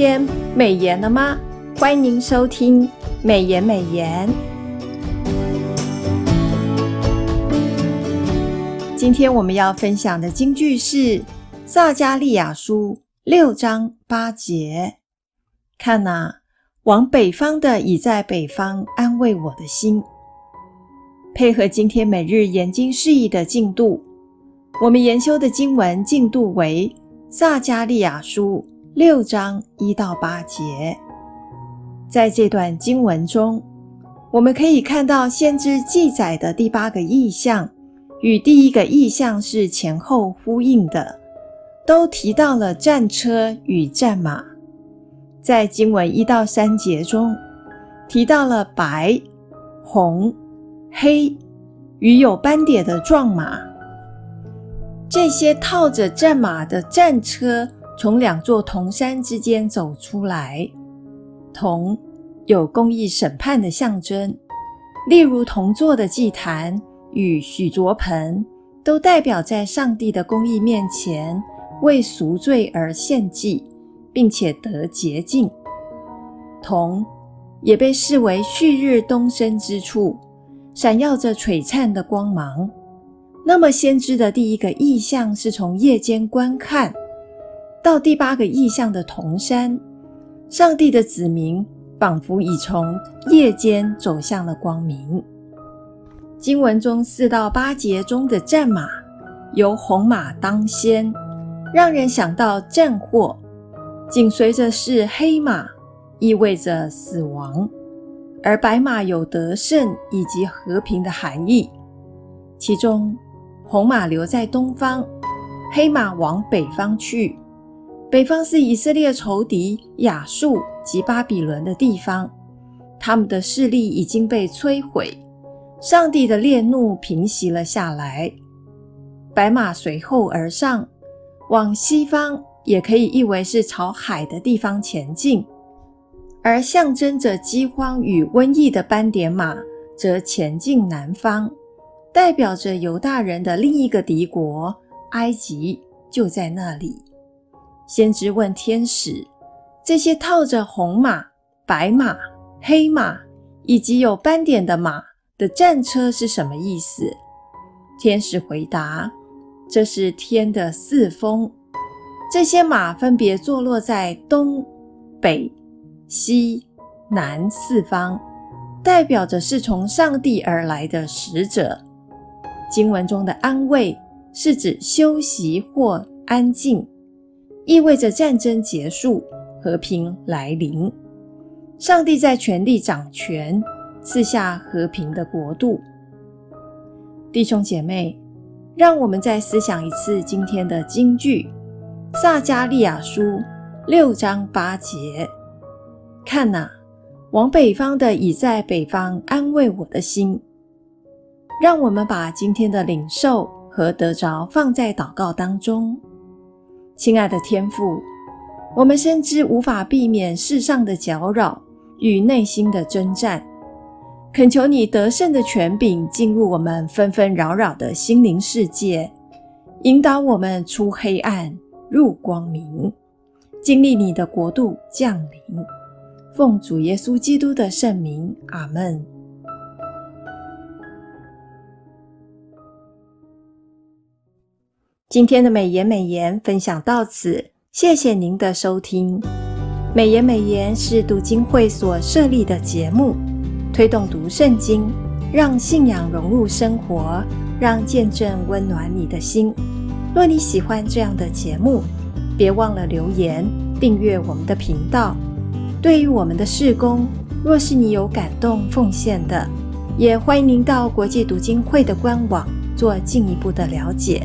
天美言了吗？欢迎收听美言美言。今天我们要分享的金句是撒迦利亚书六章八节。看哪，往北方的已在北方安慰我的心。配合今天每日研经释义的进度，我们研修的经文进度为撒迦利亚书。六章一到八节，在这段经文中，我们可以看到先知记载的第八个意象，与第一个意象是前后呼应的，都提到了战车与战马。在经文一到三节中，提到了白、红、黑与有斑点的壮马，这些套着战马的战车。从两座铜山之间走出来，铜有公义审判的象征，例如铜做的祭坛与许卓盆，都代表在上帝的公义面前为赎罪而献祭，并且得洁净。铜也被视为旭日东升之处，闪耀着璀璨的光芒。那么，先知的第一个意象是从夜间观看。到第八个意象的铜山，上帝的子民仿佛已从夜间走向了光明。经文中四到八节中的战马，由红马当先，让人想到战祸；紧随着是黑马，意味着死亡；而白马有得胜以及和平的含义。其中，红马留在东方，黑马往北方去。北方是以色列仇敌亚述及巴比伦的地方，他们的势力已经被摧毁，上帝的烈怒平息了下来。白马随后而上，往西方也可以译为是朝海的地方前进，而象征着饥荒与瘟疫的斑点马则前进南方，代表着犹大人的另一个敌国埃及就在那里。先知问天使：“这些套着红马、白马、黑马以及有斑点的马的战车是什么意思？”天使回答：“这是天的四风，这些马分别坐落在东、北、西、南四方，代表着是从上帝而来的使者。”经文中的安慰是指休息或安静。意味着战争结束，和平来临。上帝在全力掌权，赐下和平的国度。弟兄姐妹，让我们再思想一次今天的金句：撒迦利亚书六章八节。看呐，往北方的已在北方安慰我的心。让我们把今天的领受和得着放在祷告当中。亲爱的天父，我们深知无法避免世上的搅扰与内心的征战，恳求你得胜的权柄进入我们纷纷扰扰的心灵世界，引导我们出黑暗入光明，经历你的国度降临。奉主耶稣基督的圣名，阿门。今天的美言美言分享到此，谢谢您的收听。美言美言是读经会所设立的节目，推动读圣经，让信仰融入生活，让见证温暖你的心。若你喜欢这样的节目，别忘了留言订阅我们的频道。对于我们的事工，若是你有感动奉献的，也欢迎您到国际读经会的官网做进一步的了解。